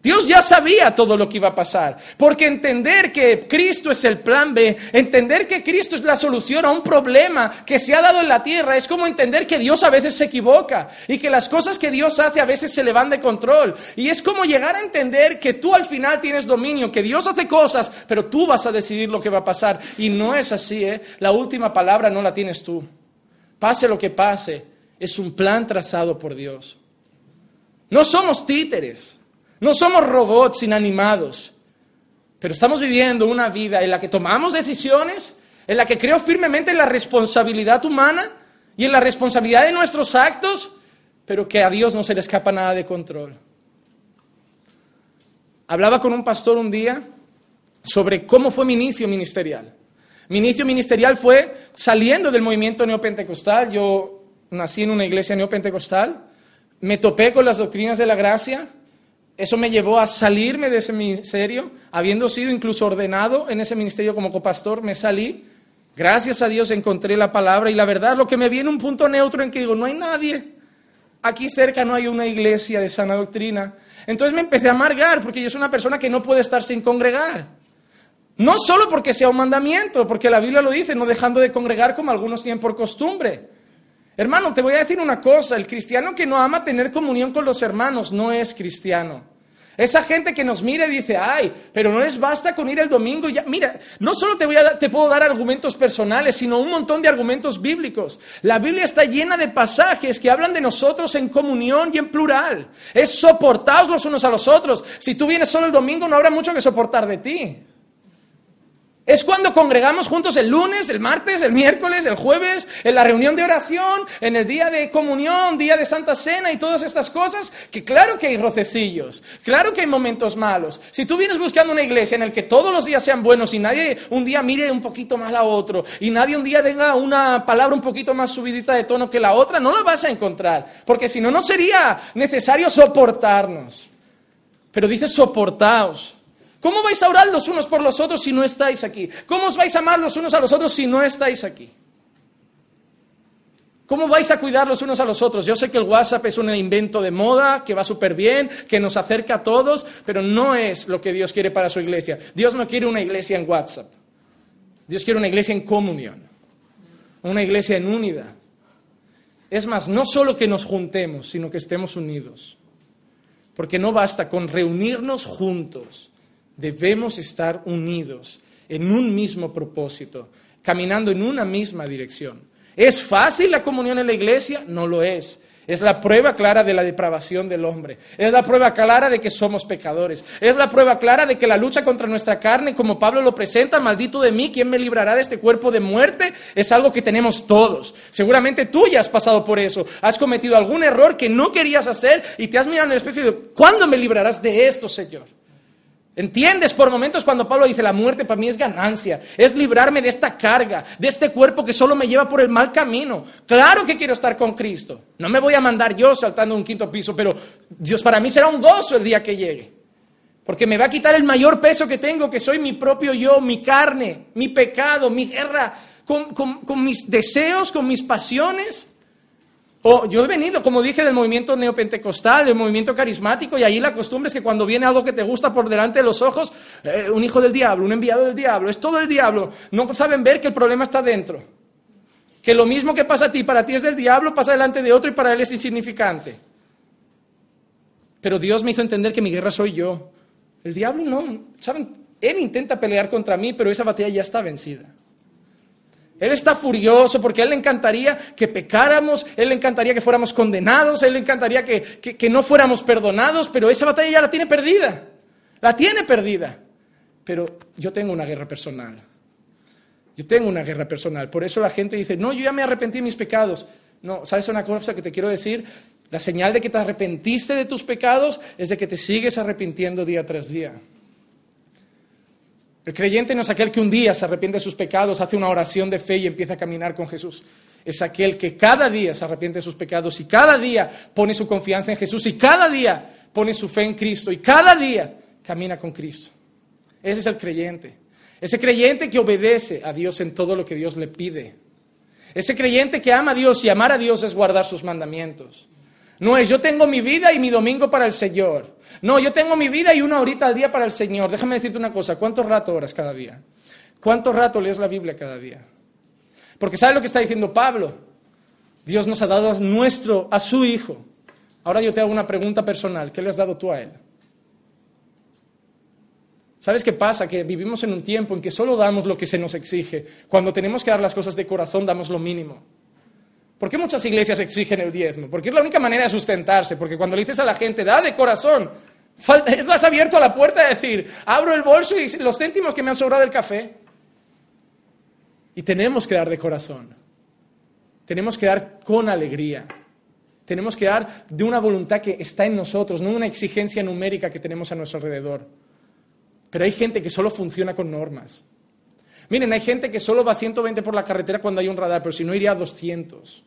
Dios ya sabía todo lo que iba a pasar, porque entender que Cristo es el plan B, entender que Cristo es la solución a un problema que se ha dado en la tierra, es como entender que Dios a veces se equivoca y que las cosas que Dios hace a veces se le van de control. Y es como llegar a entender que tú al final tienes dominio, que Dios hace cosas, pero tú vas a decidir lo que va a pasar. Y no es así, ¿eh? La última palabra no la tienes tú. Pase lo que pase, es un plan trazado por Dios. No somos títeres. No somos robots inanimados, pero estamos viviendo una vida en la que tomamos decisiones, en la que creo firmemente en la responsabilidad humana y en la responsabilidad de nuestros actos, pero que a Dios no se le escapa nada de control. Hablaba con un pastor un día sobre cómo fue mi inicio ministerial. Mi inicio ministerial fue saliendo del movimiento neopentecostal. Yo nací en una iglesia neopentecostal, me topé con las doctrinas de la gracia, eso me llevó a salirme de ese ministerio, habiendo sido incluso ordenado en ese ministerio como copastor, me salí. Gracias a Dios encontré la palabra y la verdad, lo que me viene un punto neutro en que digo, no hay nadie. Aquí cerca no hay una iglesia de sana doctrina. Entonces me empecé a amargar porque yo soy una persona que no puede estar sin congregar. No solo porque sea un mandamiento, porque la Biblia lo dice, no dejando de congregar como algunos tienen por costumbre. Hermano, te voy a decir una cosa, el cristiano que no ama tener comunión con los hermanos no es cristiano. Esa gente que nos mira y dice, ay, pero no les basta con ir el domingo. Ya, mira, no solo te, voy a, te puedo dar argumentos personales, sino un montón de argumentos bíblicos. La Biblia está llena de pasajes que hablan de nosotros en comunión y en plural. Es soportaos los unos a los otros. Si tú vienes solo el domingo, no habrá mucho que soportar de ti. Es cuando congregamos juntos el lunes, el martes, el miércoles, el jueves, en la reunión de oración, en el día de comunión, día de Santa Cena y todas estas cosas, que claro que hay rocecillos, claro que hay momentos malos. Si tú vienes buscando una iglesia en la que todos los días sean buenos y nadie un día mire un poquito más a otro y nadie un día tenga una palabra un poquito más subidita de tono que la otra, no la vas a encontrar, porque si no, no sería necesario soportarnos. Pero dice soportaos. ¿Cómo vais a orar los unos por los otros si no estáis aquí? ¿Cómo os vais a amar los unos a los otros si no estáis aquí? ¿Cómo vais a cuidar los unos a los otros? Yo sé que el WhatsApp es un invento de moda, que va súper bien, que nos acerca a todos, pero no es lo que Dios quiere para su iglesia. Dios no quiere una iglesia en WhatsApp. Dios quiere una iglesia en comunión, una iglesia en unidad. Es más, no solo que nos juntemos, sino que estemos unidos. Porque no basta con reunirnos juntos debemos estar unidos en un mismo propósito, caminando en una misma dirección. ¿Es fácil la comunión en la iglesia? No lo es. Es la prueba clara de la depravación del hombre. Es la prueba clara de que somos pecadores. Es la prueba clara de que la lucha contra nuestra carne, como Pablo lo presenta, maldito de mí, ¿quién me librará de este cuerpo de muerte? Es algo que tenemos todos. Seguramente tú ya has pasado por eso. Has cometido algún error que no querías hacer y te has mirado en el espejo y dicho, ¿cuándo me librarás de esto, Señor? ¿Entiendes por momentos cuando Pablo dice la muerte para mí es ganancia? Es librarme de esta carga, de este cuerpo que solo me lleva por el mal camino. Claro que quiero estar con Cristo. No me voy a mandar yo saltando un quinto piso, pero Dios para mí será un gozo el día que llegue. Porque me va a quitar el mayor peso que tengo, que soy mi propio yo, mi carne, mi pecado, mi guerra con, con mis deseos, con mis pasiones. O yo he venido, como dije, del movimiento neopentecostal, del movimiento carismático, y ahí la costumbre es que cuando viene algo que te gusta por delante de los ojos, eh, un hijo del diablo, un enviado del diablo, es todo el diablo. No saben ver que el problema está dentro. Que lo mismo que pasa a ti, para ti es del diablo, pasa delante de otro y para él es insignificante. Pero Dios me hizo entender que mi guerra soy yo. El diablo no, ¿saben? Él intenta pelear contra mí, pero esa batalla ya está vencida. Él está furioso porque a Él le encantaría que pecáramos, Él le encantaría que fuéramos condenados, Él le encantaría que, que, no fuéramos perdonados, pero esa batalla ya la tiene perdida. La tiene perdida. Pero yo tengo una guerra personal. Yo tengo una guerra personal. Por eso la gente dice, no, yo ya me arrepentí de mis pecados. No, ¿sabes una cosa que te quiero decir? La señal de que te arrepentiste de tus pecados es de que te sigues arrepintiendo día tras día. El creyente no es aquel que un día se arrepiente de sus pecados, hace una oración de fe y empieza a caminar con Jesús. Es aquel que cada día se arrepiente de sus pecados y cada día pone su confianza en Jesús y cada día pone su fe en Cristo y cada día camina con Cristo. Ese es el creyente. Ese creyente que obedece a Dios en todo lo que Dios le pide. Ese creyente que ama a Dios y amar a Dios es guardar sus mandamientos. No es yo tengo mi vida y mi domingo para el Señor. No, yo tengo mi vida y una horita al día para el Señor. Déjame decirte una cosa, ¿cuánto rato oras cada día? ¿Cuánto rato lees la Biblia cada día? Porque ¿sabes lo que está diciendo Pablo? Dios nos ha dado a nuestro, a su Hijo. Ahora yo te hago una pregunta personal. ¿Qué le has dado tú a Él? ¿Sabes qué pasa? Que vivimos en un tiempo en que solo damos lo que se nos exige. Cuando tenemos que dar las cosas de corazón, damos lo mínimo. ¿Por qué muchas iglesias exigen el diezmo? Porque es la única manera de sustentarse. Porque cuando le dices a la gente, da de corazón, es más abierto a la puerta de decir, abro el bolso y los céntimos que me han sobrado del café. Y tenemos que dar de corazón. Tenemos que dar con alegría. Tenemos que dar de una voluntad que está en nosotros, no una exigencia numérica que tenemos a nuestro alrededor. Pero hay gente que solo funciona con normas. Miren, hay gente que solo va a 120 por la carretera cuando hay un radar, pero si no iría a 200.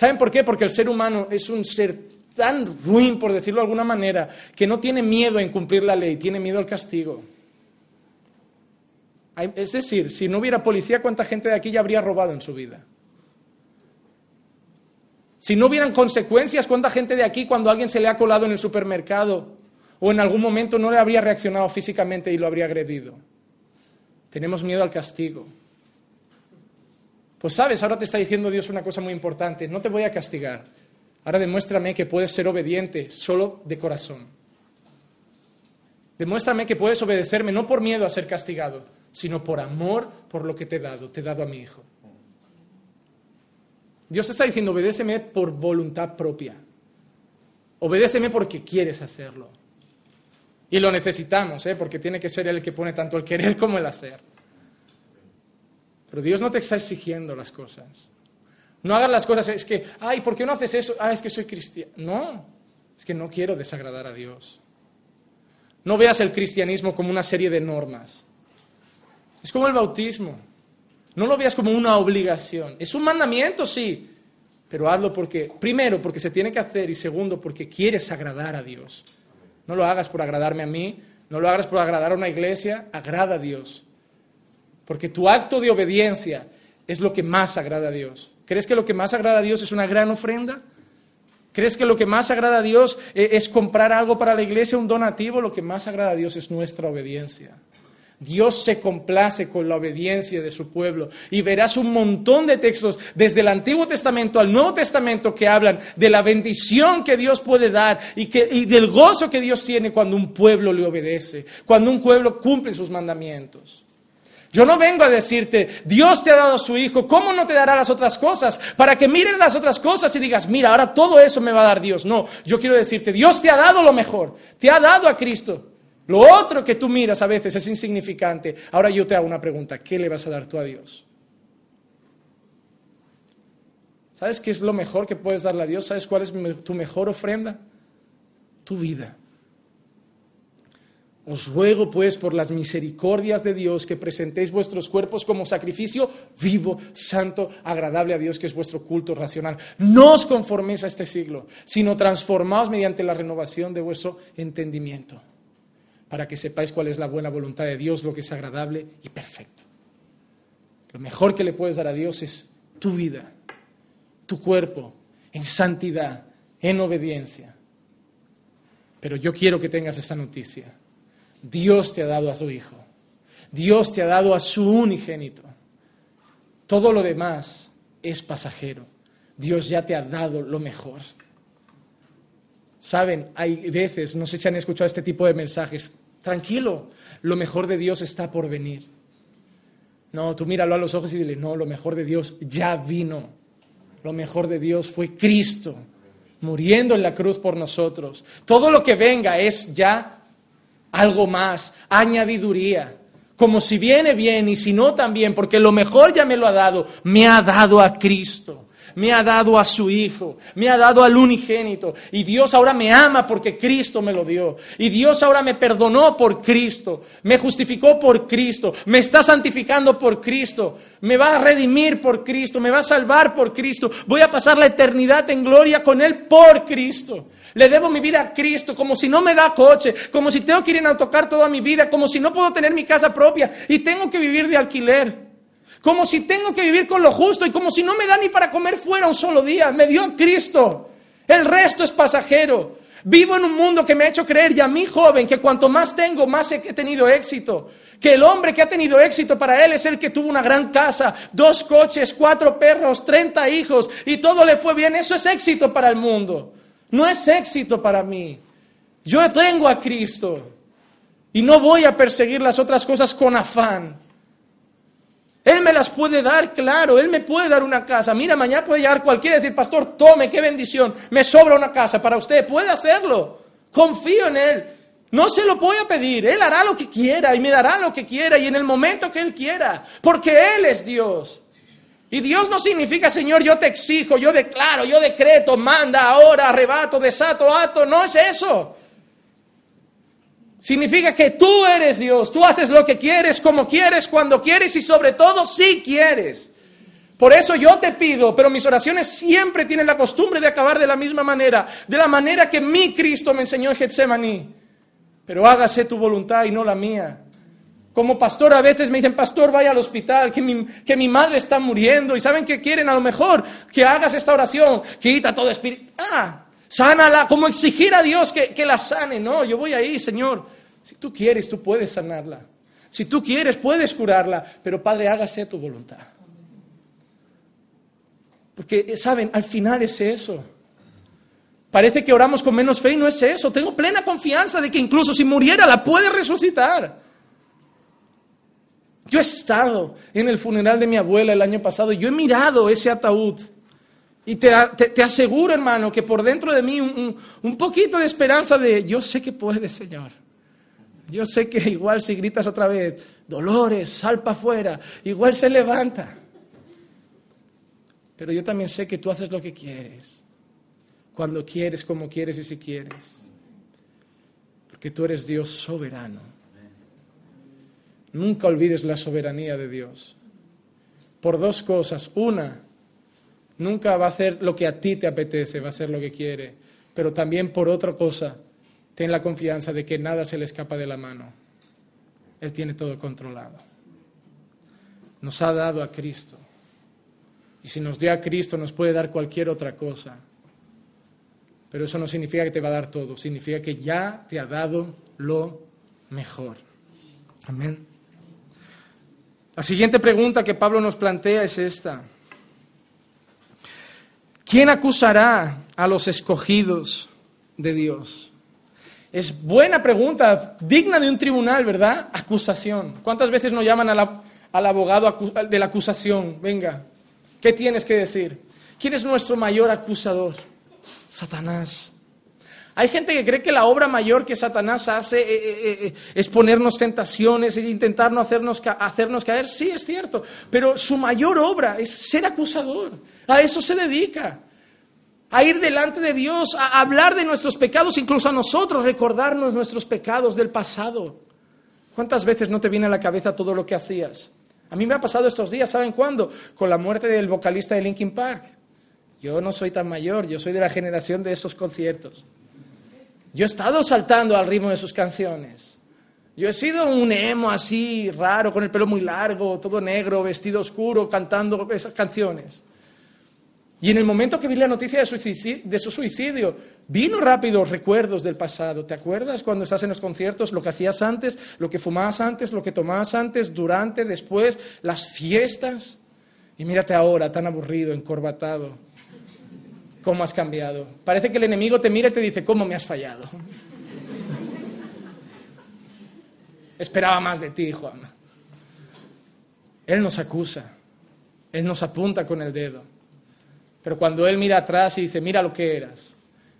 ¿Saben por qué? Porque el ser humano es un ser tan ruin, por decirlo de alguna manera, que no tiene miedo en cumplir la ley, tiene miedo al castigo. Es decir, si no hubiera policía, ¿cuánta gente de aquí ya habría robado en su vida? Si no hubieran consecuencias, ¿cuánta gente de aquí cuando alguien se le ha colado en el supermercado o en algún momento no le habría reaccionado físicamente y lo habría agredido? Tenemos miedo al castigo. Pues sabes, ahora te está diciendo Dios una cosa muy importante, no te voy a castigar. Ahora demuéstrame que puedes ser obediente solo de corazón. Demuéstrame que puedes obedecerme no por miedo a ser castigado, sino por amor por lo que te he dado, te he dado a mi hijo. Dios te está diciendo, obedéceme por voluntad propia. Obedéceme porque quieres hacerlo. Y lo necesitamos, ¿eh? porque tiene que ser el que pone tanto el querer como el hacer. Pero Dios no te está exigiendo las cosas. No hagas las cosas, es que, ay, ¿por qué no haces eso? Ah, es que soy cristiano. No, es que no quiero desagradar a Dios. No veas el cristianismo como una serie de normas. Es como el bautismo. No lo veas como una obligación. Es un mandamiento, sí, pero hazlo porque, primero, porque se tiene que hacer y segundo, porque quieres agradar a Dios. No lo hagas por agradarme a mí, no lo hagas por agradar a una iglesia, agrada a Dios. Porque tu acto de obediencia es lo que más agrada a Dios. ¿Crees que lo que más agrada a Dios es una gran ofrenda? ¿Crees que lo que más agrada a Dios eh, es comprar algo para la iglesia, un donativo? Lo que más agrada a Dios es nuestra obediencia. Dios se complace con la obediencia de su pueblo. Y verás un montón de textos desde el Antiguo Testamento al Nuevo Testamento que hablan de la bendición que Dios puede dar y, que, y del gozo que Dios tiene cuando un pueblo le obedece, cuando un pueblo cumple sus mandamientos. Yo no vengo a decirte, Dios te ha dado a su Hijo, ¿cómo no te dará las otras cosas? Para que miren las otras cosas y digas, mira, ahora todo eso me va a dar Dios. No, yo quiero decirte, Dios te ha dado lo mejor, te ha dado a Cristo. Lo otro que tú miras a veces es insignificante. Ahora yo te hago una pregunta, ¿qué le vas a dar tú a Dios? ¿Sabes qué es lo mejor que puedes darle a Dios? ¿Sabes cuál es tu mejor ofrenda? Tu vida. Os ruego, pues, por las misericordias de Dios, que presentéis vuestros cuerpos como sacrificio vivo, santo, agradable a Dios, que es vuestro culto racional. No os conforméis a este siglo, sino transformaos mediante la renovación de vuestro entendimiento, para que sepáis cuál es la buena voluntad de Dios, lo que es agradable y perfecto. Lo mejor que le puedes dar a Dios es tu vida, tu cuerpo, en santidad, en obediencia. Pero yo quiero que tengas esta noticia Dios te ha dado a su Hijo. Dios te ha dado a su unigénito. Todo lo demás es pasajero. Dios ya te ha dado lo mejor. Saben, hay veces nos echan a escuchar este tipo de mensajes. Tranquilo, lo mejor de Dios está por venir. No, tú míralo a los ojos y dile, no, lo mejor de Dios ya vino. Lo mejor de Dios fue Cristo, muriendo en la cruz por nosotros. Todo lo que venga es ya algo más, añadiduría, como si viene bien y si no también, porque lo mejor ya me lo ha dado, me ha dado a Cristo me ha dado a su Hijo, me ha dado al unigénito. Y Dios ahora me ama porque Cristo me lo dio. Y Dios ahora me perdonó por Cristo, me justificó por Cristo, me está santificando por Cristo, me va a redimir por Cristo, me va a salvar por Cristo. Voy a pasar la eternidad en gloria con Él por Cristo. Le debo mi vida a Cristo, como si no me da coche, como si tengo que ir en autocar toda mi vida, como si no puedo tener mi casa propia y tengo que vivir de alquiler. Como si tengo que vivir con lo justo y como si no me da ni para comer fuera un solo día. Me dio Cristo. El resto es pasajero. Vivo en un mundo que me ha hecho creer, y a mí joven, que cuanto más tengo, más he tenido éxito. Que el hombre que ha tenido éxito para él es el que tuvo una gran casa, dos coches, cuatro perros, treinta hijos, y todo le fue bien. Eso es éxito para el mundo. No es éxito para mí. Yo tengo a Cristo y no voy a perseguir las otras cosas con afán. Él me las puede dar, claro, Él me puede dar una casa. Mira, mañana puede llegar cualquiera y decir, pastor, tome, qué bendición, me sobra una casa para usted. Puede hacerlo. Confío en Él. No se lo voy a pedir. Él hará lo que quiera y me dará lo que quiera y en el momento que Él quiera. Porque Él es Dios. Y Dios no significa, Señor, yo te exijo, yo declaro, yo decreto, manda, ahora, arrebato, desato, ato. No es eso. Significa que tú eres Dios, tú haces lo que quieres, como quieres, cuando quieres y sobre todo si quieres. Por eso yo te pido, pero mis oraciones siempre tienen la costumbre de acabar de la misma manera, de la manera que mi Cristo me enseñó en Getsemaní. Pero hágase tu voluntad y no la mía. Como pastor a veces me dicen, pastor, vaya al hospital, que mi, que mi madre está muriendo. ¿Y saben qué quieren? A lo mejor que hagas esta oración, quita todo espíritu. Ah, sánala, como exigir a Dios que, que la sane. No, yo voy ahí, Señor. Si tú quieres, tú puedes sanarla. Si tú quieres, puedes curarla. Pero Padre, hágase tu voluntad. Porque, ¿saben? Al final es eso. Parece que oramos con menos fe y no es eso. Tengo plena confianza de que incluso si muriera la puede resucitar. Yo he estado en el funeral de mi abuela el año pasado yo he mirado ese ataúd. Y te, aseguro, hermano, que por dentro de mí un, un, poquito de esperanza de, yo sé que puedes, Señor. Yo sé que igual si gritas otra vez, Dolores, sal para afuera, igual se levanta. Pero yo también sé que tú haces lo que quieres, cuando quieres, como quieres y si quieres. Porque tú eres Dios soberano. Nunca olvides la soberanía de Dios. Por dos cosas. Una, nunca va a hacer lo que a ti te apetece, va a hacer lo que quiere. Pero también por otra cosa, ten la confianza de que nada se le escapa de la mano. Él tiene todo controlado. Nos ha dado a Cristo. Y si nos dio a Cristo, nos puede dar cualquier otra cosa. Pero eso no significa que te va a dar todo, significa que ya te ha dado lo mejor. Amén. La siguiente pregunta que Pablo nos plantea es esta. ¿Quién acusará a los escogidos de Dios? Es buena pregunta, digna de un tribunal, ¿verdad? Acusación. ¿Cuántas veces nos llaman al abogado de la acusación? Venga, ¿qué tienes que decir? ¿Quién es nuestro mayor acusador? Satanás. Hay gente que cree que la obra mayor que Satanás hace eh, eh, eh, es ponernos tentaciones e intentar no hacernos, hacernos caer. Sí, es cierto, pero su mayor obra es ser acusador. A eso se dedica. a ir delante de Dios, a hablar de nuestros pecados, incluso a nosotros, recordarnos nuestros pecados del pasado. ¿Cuántas veces no te viene a la cabeza todo lo que hacías? A mí me ha pasado estos días, ¿saben cuándo? Con la muerte del vocalista de Linkin Park. Yo no soy tan mayor, yo soy de la generación de esos conciertos. Yo he estado saltando al ritmo de sus canciones. Yo he sido un emo así, raro, con el pelo muy largo, todo negro, vestido oscuro, cantando esas canciones. Y en el momento que vi la noticia de su, suicidio, vino rápido recuerdos del pasado. ¿Te acuerdas cuando estás en los conciertos, lo que hacías antes, lo que fumabas antes, lo que tomabas antes, durante, después, las fiestas? Y mírate ahora, tan aburrido, encorbatado. ¿Cómo has cambiado? Parece que el enemigo te mira y te dice, ¿cómo me has fallado? Esperaba más de ti, Juan. Él nos acusa, Él nos apunta con el dedo. Pero cuando Él mira atrás y dice, mira lo que eras,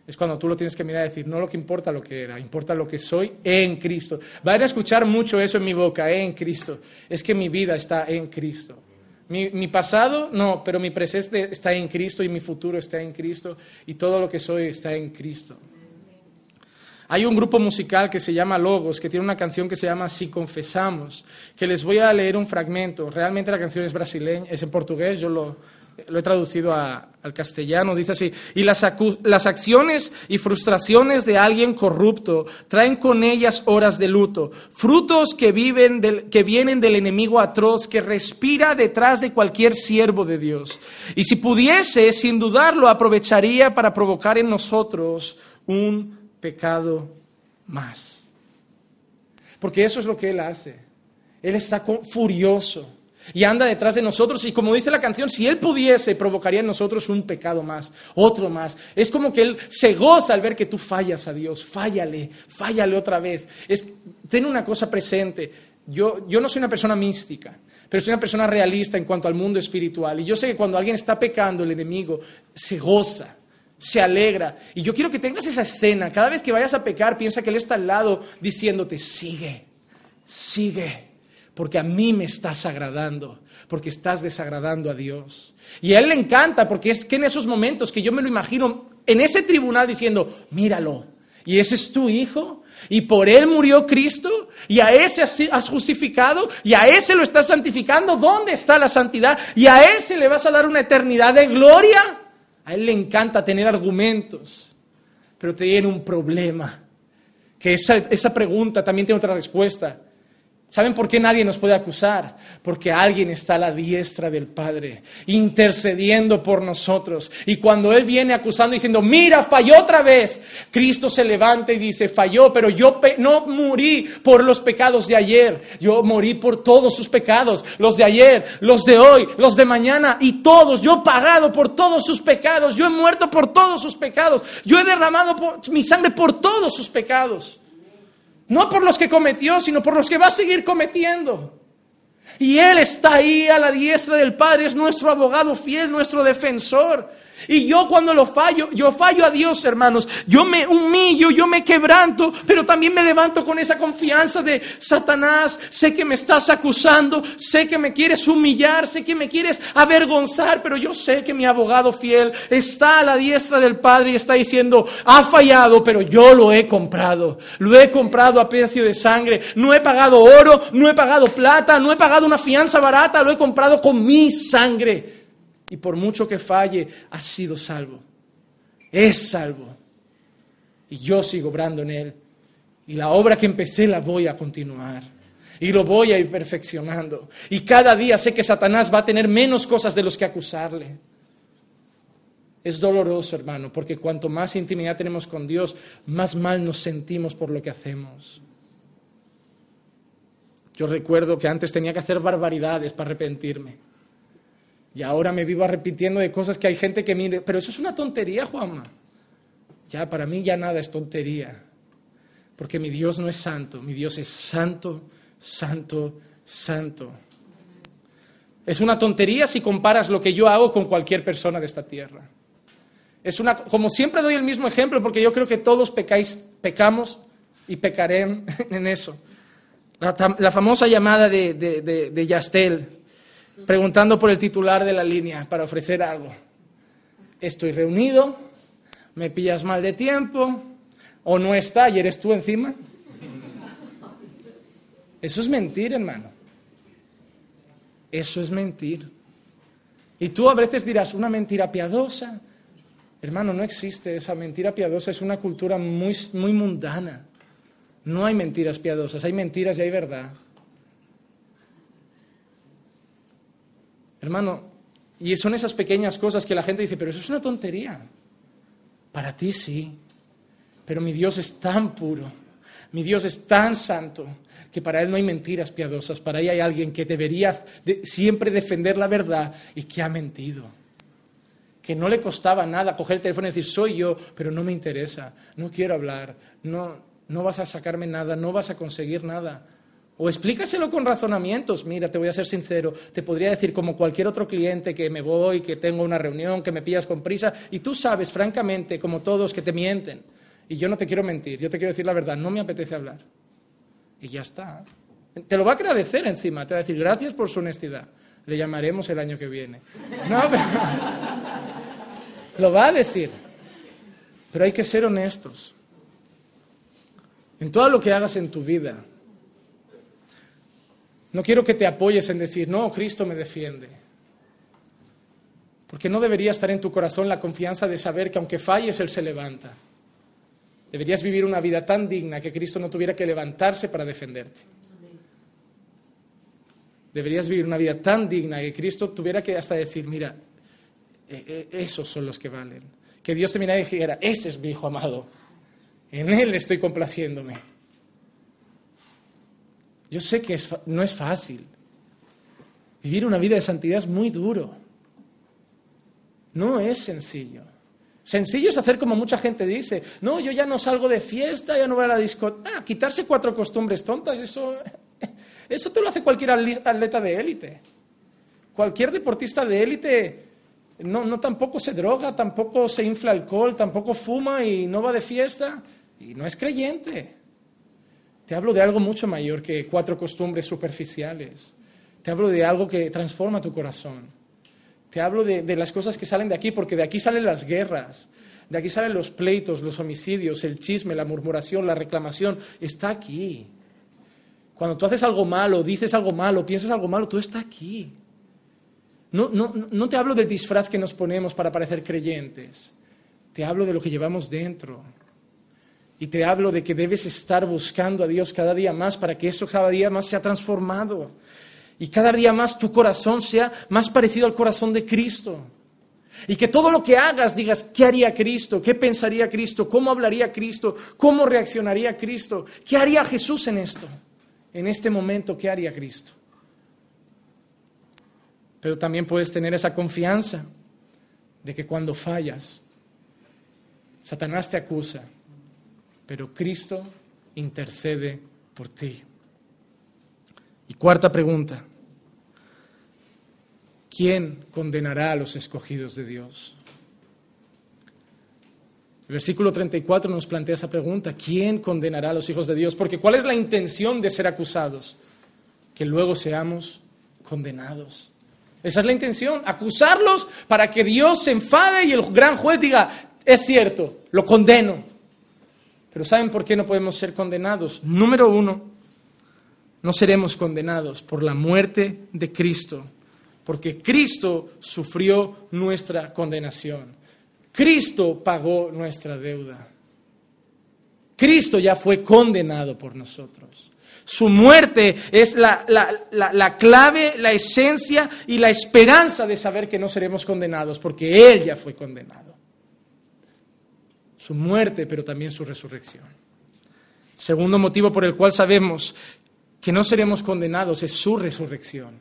es cuando tú lo tienes que mirar y decir, no lo que importa lo que era, importa lo que soy en Cristo. Van a escuchar mucho eso en mi boca, en Cristo. Es que mi vida está en Cristo. Mi, pasado, no, pero mi presente está en Cristo y mi futuro está en Cristo y todo lo que soy está en Cristo. Hay un grupo musical que se llama Logos, que tiene una canción que se llama Si Confesamos, que les voy a leer un fragmento. Realmente la canción es brasileña, es en portugués, yo lo, lo he traducido al castellano, dice así, y las, las, acciones y frustraciones de alguien corrupto traen con ellas horas de luto, frutos que, viven que vienen del enemigo atroz que respira detrás de cualquier siervo de Dios. Y si pudiese, sin dudarlo, aprovecharía para provocar en nosotros un pecado más. Porque eso es lo que Él hace. Él está furioso y anda detrás de nosotros y como dice la canción, si Él pudiese, provocaría en nosotros un pecado más, otro más. Es como que Él se goza al ver que tú fallas a Dios, fállale, fállale otra vez. Es, ten una cosa presente, yo, yo no soy una persona mística, pero soy una persona realista en cuanto al mundo espiritual. Y yo sé que cuando alguien está pecando, el enemigo se goza, se alegra. Y yo quiero que tengas esa escena. Cada vez que vayas a pecar, piensa que Él está al lado diciéndote, sigue, sigue porque a mí me estás agradando, porque estás desagradando a Dios. Y a Él le encanta, porque es que en esos momentos que yo me lo imagino en ese tribunal diciendo, míralo, y ese es tu hijo, y por Él murió Cristo, y a ese has justificado, y a ese lo estás santificando, ¿dónde está la santidad? Y a ese le vas a dar una eternidad de gloria. A Él le encanta tener argumentos, pero tiene un problema, que esa, esa pregunta también tiene otra respuesta. ¿Saben por qué nadie nos puede acusar? Porque alguien está a la diestra del Padre, intercediendo por nosotros. Y cuando Él viene acusando diciendo, mira, falló otra vez, Cristo se levanta y dice, falló, pero yo no morí por los pecados de ayer, yo morí por todos sus pecados, los de ayer, los de hoy, los de mañana y todos. Yo he pagado por todos sus pecados, yo he muerto por todos sus pecados, yo he derramado mi sangre por todos sus pecados. No por los que cometió, sino por los que va a seguir cometiendo. Y Él está ahí a la diestra del Padre, es nuestro abogado fiel, nuestro defensor. Y yo cuando lo fallo, yo fallo a Dios, hermanos. Yo me humillo, yo me quebranto, pero también me levanto con esa confianza de Satanás, sé que me estás acusando, sé que me quieres humillar, sé que me quieres avergonzar, pero yo sé que mi abogado fiel está a la diestra del Padre y está diciendo, ha fallado, pero yo lo he comprado. Lo he comprado a precio de sangre. No he pagado oro, no he pagado plata, no he pagado una fianza barata, lo he comprado con mi sangre y por mucho que falle, ha sido salvo. Es salvo. Y yo sigo obrando en él. Y la obra que empecé la voy a continuar. Y lo voy a ir perfeccionando. Y cada día sé que Satanás va a tener menos cosas de los que acusarle. Es doloroso, hermano, porque cuanto más intimidad tenemos con Dios, más mal nos sentimos por lo que hacemos. Yo recuerdo que antes tenía que hacer barbaridades para arrepentirme. Y ahora me vivo arrepintiendo de cosas que hay gente que mire, pero eso es una tontería, Juanma. Ya, para mí ya nada es tontería. Porque mi Dios no es santo, mi Dios es santo, santo, santo. Es una tontería si comparas lo que yo hago con cualquier persona de esta tierra. Es una, como siempre doy el mismo ejemplo, porque yo creo que todos pecáis, pecamos y pecaré en, *laughs* eso. La, famosa llamada de, de, de Yastel, preguntando por el titular de la línea para ofrecer algo. Estoy reunido, me pillas mal de tiempo, o no está y eres tú encima. Eso es mentir, hermano. Eso es mentir. Y tú a veces dirás, una mentira piadosa. Hermano, no existe esa mentira piadosa, es una cultura muy, muy mundana. No hay mentiras piadosas, hay mentiras y hay verdad. Hermano, y son esas pequeñas cosas que la gente dice, pero eso es una tontería. Para ti sí, pero mi Dios es tan puro, mi Dios es tan santo, que para Él no hay mentiras piadosas, para Él hay alguien que debería siempre defender la verdad y que ha mentido. Que no le costaba nada coger el teléfono y decir, soy yo, pero no me interesa, no quiero hablar, no, no vas a sacarme nada, no vas a conseguir nada. O explícaselo con razonamientos. Mira, te voy a ser sincero, te podría decir como cualquier otro cliente que me voy, que tengo una reunión, que me pillas con prisa, y tú sabes, francamente, como todos, que te mienten. Y yo no te quiero mentir, yo te quiero decir la verdad, no me apetece hablar. Y ya está. Te lo va a agradecer encima, te va a decir gracias por su honestidad. Le llamaremos el año que viene. No, *laughs* pero... lo va a decir. Pero hay que ser honestos. En todo lo que hagas en tu vida, no quiero que te apoyes en decir, no, Cristo me defiende. Porque no debería estar en tu corazón la confianza de saber que aunque falles, Él se levanta. Deberías vivir una vida tan digna que Cristo no tuviera que levantarse para defenderte. Deberías vivir una vida tan digna que Cristo tuviera que hasta decir, mira, e, e, esos son los que valen. Que Dios te mirara y dijera, ese es mi hijo amado. En él estoy complaciéndome. Yo sé que no es fácil. Vivir una vida de santidad es muy duro. No es sencillo. Sencillo es hacer como mucha gente dice, no, yo ya no salgo de fiesta, ya no voy a la discoteca. Ah, quitarse cuatro costumbres tontas, eso, *laughs* eso te lo hace cualquier atleta de élite. Cualquier deportista de élite no, no tampoco se droga, tampoco se infla alcohol, tampoco fuma y no va de fiesta y no es creyente. Te hablo de algo mucho mayor que cuatro costumbres superficiales. Te hablo de algo que transforma tu corazón. Te hablo de, las cosas que salen de aquí, porque de aquí salen las guerras, de aquí salen los pleitos, los homicidios, el chisme, la murmuración, la reclamación. Está aquí. Cuando tú haces algo malo, dices algo malo, piensas algo malo, todo está aquí. No, no, no te hablo del disfraz que nos ponemos para parecer creyentes. Te hablo de lo que llevamos dentro. Y te hablo de que debes estar buscando a Dios cada día más para que eso cada día más sea transformado y cada día más tu corazón sea más parecido al corazón de Cristo. Y que todo lo que hagas digas, ¿qué haría Cristo? ¿Qué pensaría Cristo? ¿Cómo hablaría Cristo? ¿Cómo reaccionaría Cristo? ¿Qué haría Jesús en esto? En este momento, ¿qué haría Cristo? Pero también puedes tener esa confianza de que cuando fallas, Satanás te acusa, pero Cristo intercede por ti. Y cuarta pregunta, ¿quién condenará a los escogidos de Dios? El versículo 34 nos plantea esa pregunta, ¿quién condenará a los hijos de Dios? Porque ¿cuál es la intención de ser acusados? Que luego seamos condenados. Esa es la intención, acusarlos para que Dios se enfade y el gran juez diga, es cierto, lo condeno. Pero ¿saben por qué no podemos ser condenados? Número uno, no seremos condenados por la muerte de Cristo porque Cristo sufrió nuestra condenación. Cristo pagó nuestra deuda. Cristo ya fue condenado por nosotros. Su muerte es la, la, clave, la esencia y la esperanza de saber que no seremos condenados, porque Él ya fue condenado. Su muerte, pero también su resurrección. Segundo motivo por el cual sabemos que no seremos condenados es su resurrección.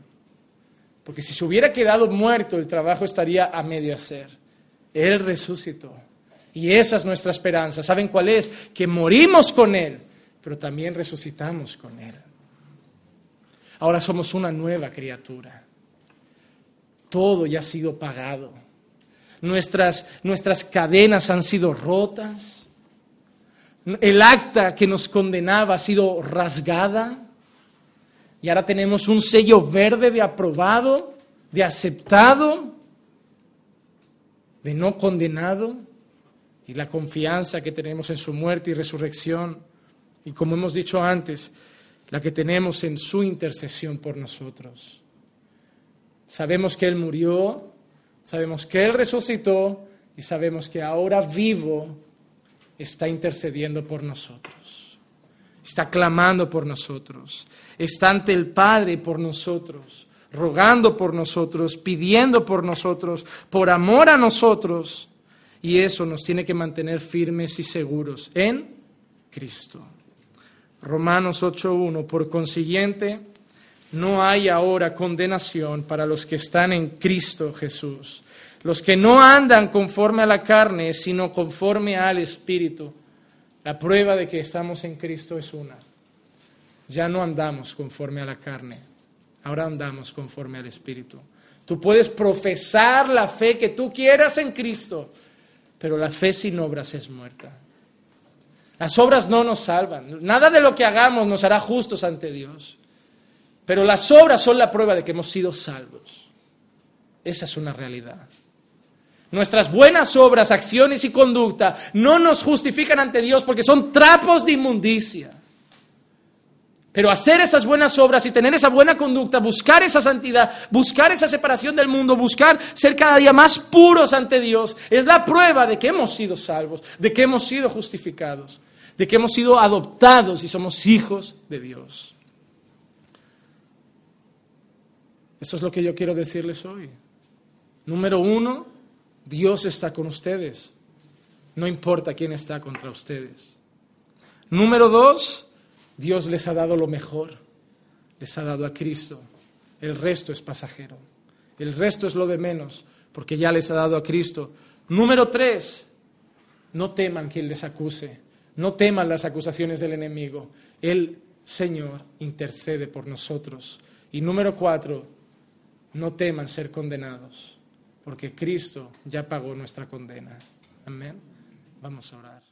Porque si se hubiera quedado muerto, el trabajo estaría a medio hacer. Él resucitó. Y esa es nuestra esperanza. ¿Saben cuál es? Que morimos con Él, pero también resucitamos con Él. Ahora somos una nueva criatura. Todo ya ha sido pagado. Nuestras, nuestras cadenas han sido rotas. El acta que nos condenaba ha sido rasgada. Y ahora tenemos un sello verde de aprobado, de aceptado, de no condenado. y la confianza que tenemos en su muerte y resurrección. Y como hemos dicho antes, la que tenemos en su intercesión por nosotros. Sabemos que Él murió, sabemos que Él resucitó y sabemos que ahora vivo está intercediendo por nosotros. Está clamando por nosotros. Está ante el Padre por nosotros, rogando por nosotros, pidiendo por nosotros, por amor a nosotros. Y eso nos tiene que mantener firmes y seguros en Cristo. Romanos 8.1, por consiguiente, no hay ahora condenación para los que están en Cristo Jesús, los que no andan conforme a la carne, sino conforme al Espíritu. La prueba de que estamos en Cristo es una. Ya no andamos conforme a la carne, ahora andamos conforme al Espíritu. Tú puedes profesar la fe que tú quieras en Cristo, pero la fe sin obras es muerta. Las obras no nos salvan. Nada de lo que hagamos nos hará justos ante Dios. Pero las obras son la prueba de que hemos sido salvos. Esa es una realidad. Nuestras buenas obras, acciones y conducta no nos justifican ante Dios porque son trapos de inmundicia. Pero hacer esas buenas obras y tener esa buena conducta, buscar esa santidad, buscar esa separación del mundo, buscar ser cada día más puros ante Dios, es la prueba de que hemos sido salvos, de que hemos sido justificados de que hemos sido adoptados y somos hijos de Dios. Eso es lo que yo quiero decirles hoy. Número uno, Dios está con ustedes. No importa quién está contra ustedes. Número dos, Dios les ha dado lo mejor. Les ha dado a Cristo. El resto es pasajero. El resto es lo de menos, porque ya les ha dado a Cristo. Número tres, no teman quien les acuse. No teman las acusaciones del enemigo. El Señor intercede por nosotros. Y número cuatro, no teman ser condenados, porque Cristo ya pagó nuestra condena. Amén. Vamos a orar.